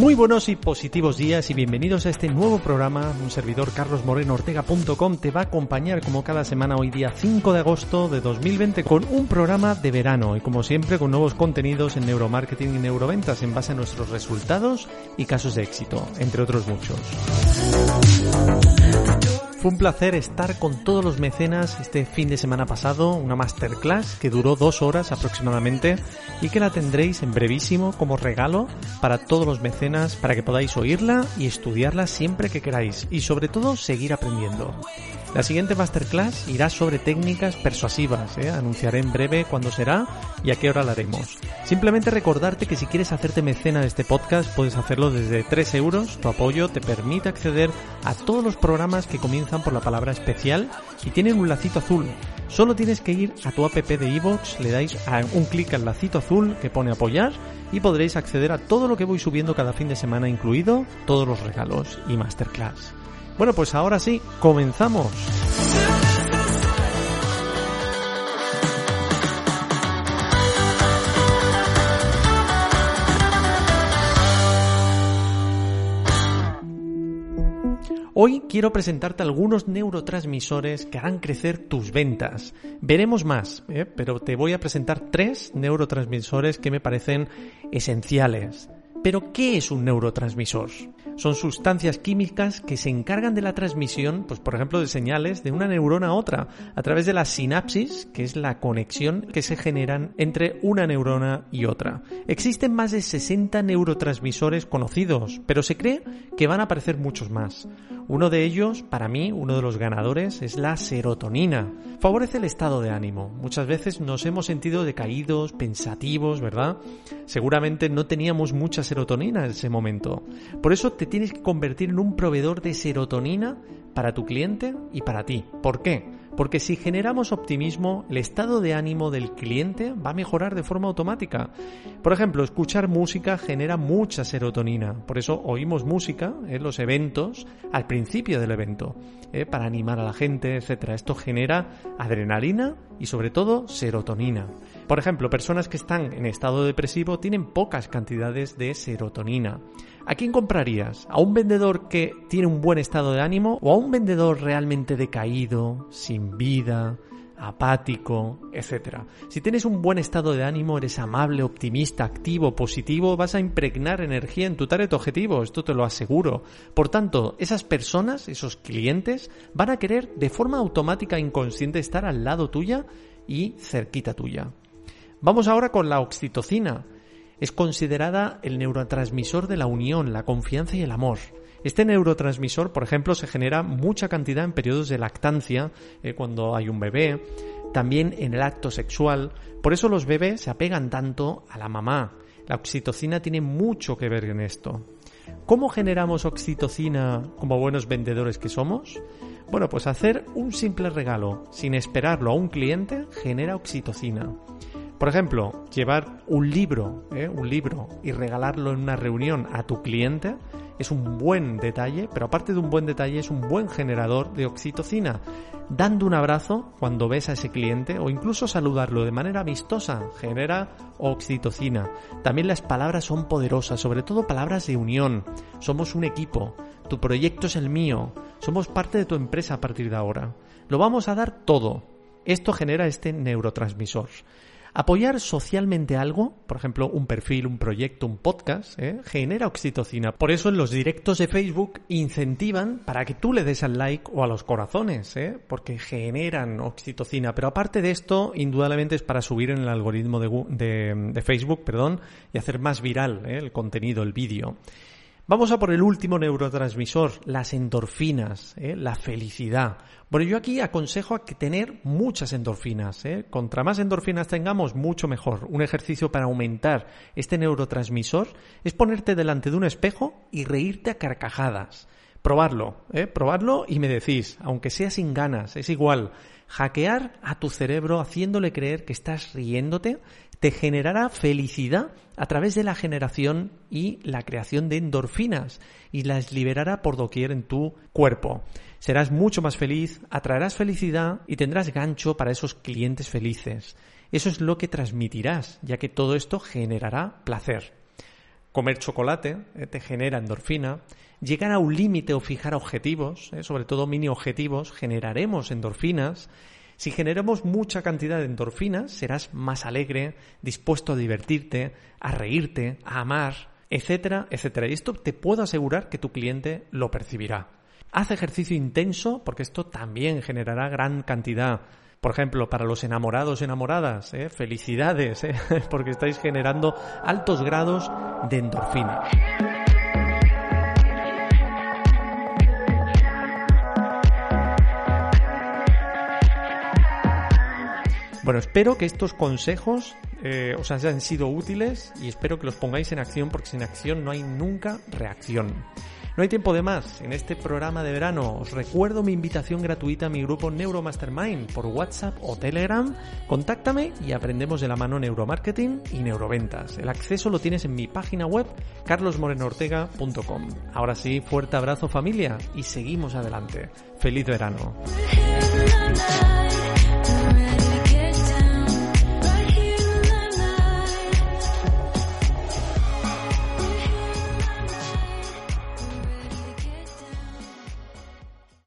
Muy buenos y positivos días y bienvenidos a este nuevo programa. Un servidor carlosmorenoortega.com te va a acompañar como cada semana hoy día 5 de agosto de 2020 con un programa de verano y como siempre con nuevos contenidos en neuromarketing y neuroventas en base a nuestros resultados y casos de éxito, entre otros muchos. Fue un placer estar con todos los mecenas este fin de semana pasado, una masterclass que duró dos horas aproximadamente y que la tendréis en brevísimo como regalo para todos los mecenas para que podáis oírla y estudiarla siempre que queráis y sobre todo seguir aprendiendo. La siguiente masterclass irá sobre técnicas persuasivas, ¿eh? anunciaré en breve cuándo será y a qué hora la haremos. Simplemente recordarte que si quieres hacerte mecena de este podcast puedes hacerlo desde 3 euros, tu apoyo te permite acceder a todos los programas que comienzan por la palabra especial y tienen un lacito azul. Solo tienes que ir a tu app de iVoox, le dais un clic al lacito azul que pone apoyar y podréis acceder a todo lo que voy subiendo cada fin de semana incluido todos los regalos y masterclass. Bueno, pues ahora sí, comenzamos. Hoy quiero presentarte algunos neurotransmisores que harán crecer tus ventas. Veremos más, ¿eh? pero te voy a presentar tres neurotransmisores que me parecen esenciales. Pero, ¿qué es un neurotransmisor? Son sustancias químicas que se encargan de la transmisión, pues por ejemplo, de señales de una neurona a otra, a través de la sinapsis, que es la conexión que se generan entre una neurona y otra. Existen más de 60 neurotransmisores conocidos, pero se cree que van a aparecer muchos más. Uno de ellos, para mí, uno de los ganadores, es la serotonina. Favorece el estado de ánimo. Muchas veces nos hemos sentido decaídos, pensativos, ¿verdad? Seguramente no teníamos mucha serotonina en ese momento. Por eso te tienes que convertir en un proveedor de serotonina para tu cliente y para ti. ¿Por qué? Porque si generamos optimismo, el estado de ánimo del cliente va a mejorar de forma automática. Por ejemplo, escuchar música genera mucha serotonina. Por eso oímos música en los eventos al principio del evento, ¿eh? para animar a la gente, etc. Esto genera adrenalina y sobre todo serotonina. Por ejemplo, personas que están en estado depresivo tienen pocas cantidades de serotonina. ¿A quién comprarías? ¿A un vendedor que tiene un buen estado de ánimo o a un vendedor realmente decaído, sin vida, apático, etc. Si tienes un buen estado de ánimo, eres amable, optimista, activo, positivo, vas a impregnar energía en tu target objetivo, esto te lo aseguro. Por tanto, esas personas, esos clientes, van a querer de forma automática e inconsciente estar al lado tuya y cerquita tuya. Vamos ahora con la oxitocina. Es considerada el neurotransmisor de la unión, la confianza y el amor. Este neurotransmisor, por ejemplo, se genera mucha cantidad en periodos de lactancia, eh, cuando hay un bebé, también en el acto sexual. Por eso los bebés se apegan tanto a la mamá. La oxitocina tiene mucho que ver en esto. ¿Cómo generamos oxitocina como buenos vendedores que somos? Bueno, pues hacer un simple regalo sin esperarlo a un cliente genera oxitocina. Por ejemplo, llevar un libro, ¿eh? un libro y regalarlo en una reunión a tu cliente es un buen detalle, pero aparte de un buen detalle es un buen generador de oxitocina. Dando un abrazo cuando ves a ese cliente o incluso saludarlo de manera amistosa genera oxitocina. También las palabras son poderosas, sobre todo palabras de unión. Somos un equipo, tu proyecto es el mío, somos parte de tu empresa a partir de ahora. Lo vamos a dar todo. Esto genera este neurotransmisor. Apoyar socialmente algo, por ejemplo, un perfil, un proyecto, un podcast, ¿eh? genera oxitocina. Por eso en los directos de Facebook incentivan para que tú le des al like o a los corazones, ¿eh? porque generan oxitocina. Pero aparte de esto, indudablemente es para subir en el algoritmo de, Facebook perdón, y hacer más viral ¿eh? el contenido, el vídeo. Vamos a por el último neurotransmisor, las endorfinas, ¿eh? la felicidad. Bueno, yo aquí aconsejo a que tener muchas endorfinas. ¿eh? Contra más endorfinas tengamos, mucho mejor. Un ejercicio para aumentar este neurotransmisor es ponerte delante de un espejo y reírte a carcajadas. Probarlo, ¿eh? probarlo y me decís, aunque sea sin ganas, es igual. Hackear a tu cerebro haciéndole creer que estás riéndote te generará felicidad a través de la generación y la creación de endorfinas y las liberará por doquier en tu cuerpo. Serás mucho más feliz, atraerás felicidad y tendrás gancho para esos clientes felices. Eso es lo que transmitirás, ya que todo esto generará placer. Comer chocolate eh, te genera endorfina. Llegar a un límite o fijar objetivos, eh, sobre todo mini objetivos, generaremos endorfinas. Si generamos mucha cantidad de endorfinas, serás más alegre, dispuesto a divertirte, a reírte, a amar, etcétera, etcétera. Y esto te puedo asegurar que tu cliente lo percibirá. Haz ejercicio intenso porque esto también generará gran cantidad por ejemplo, para los enamorados, enamoradas, ¿eh? felicidades, ¿eh? porque estáis generando altos grados de endorfina. Bueno, espero que estos consejos eh, os hayan sido útiles y espero que los pongáis en acción porque sin acción no hay nunca reacción. No hay tiempo de más. En este programa de verano os recuerdo mi invitación gratuita a mi grupo Neuromastermind por WhatsApp o Telegram. Contáctame y aprendemos de la mano neuromarketing y neuroventas. El acceso lo tienes en mi página web carlosmorenoortega.com. Ahora sí, fuerte abrazo familia y seguimos adelante. Feliz verano.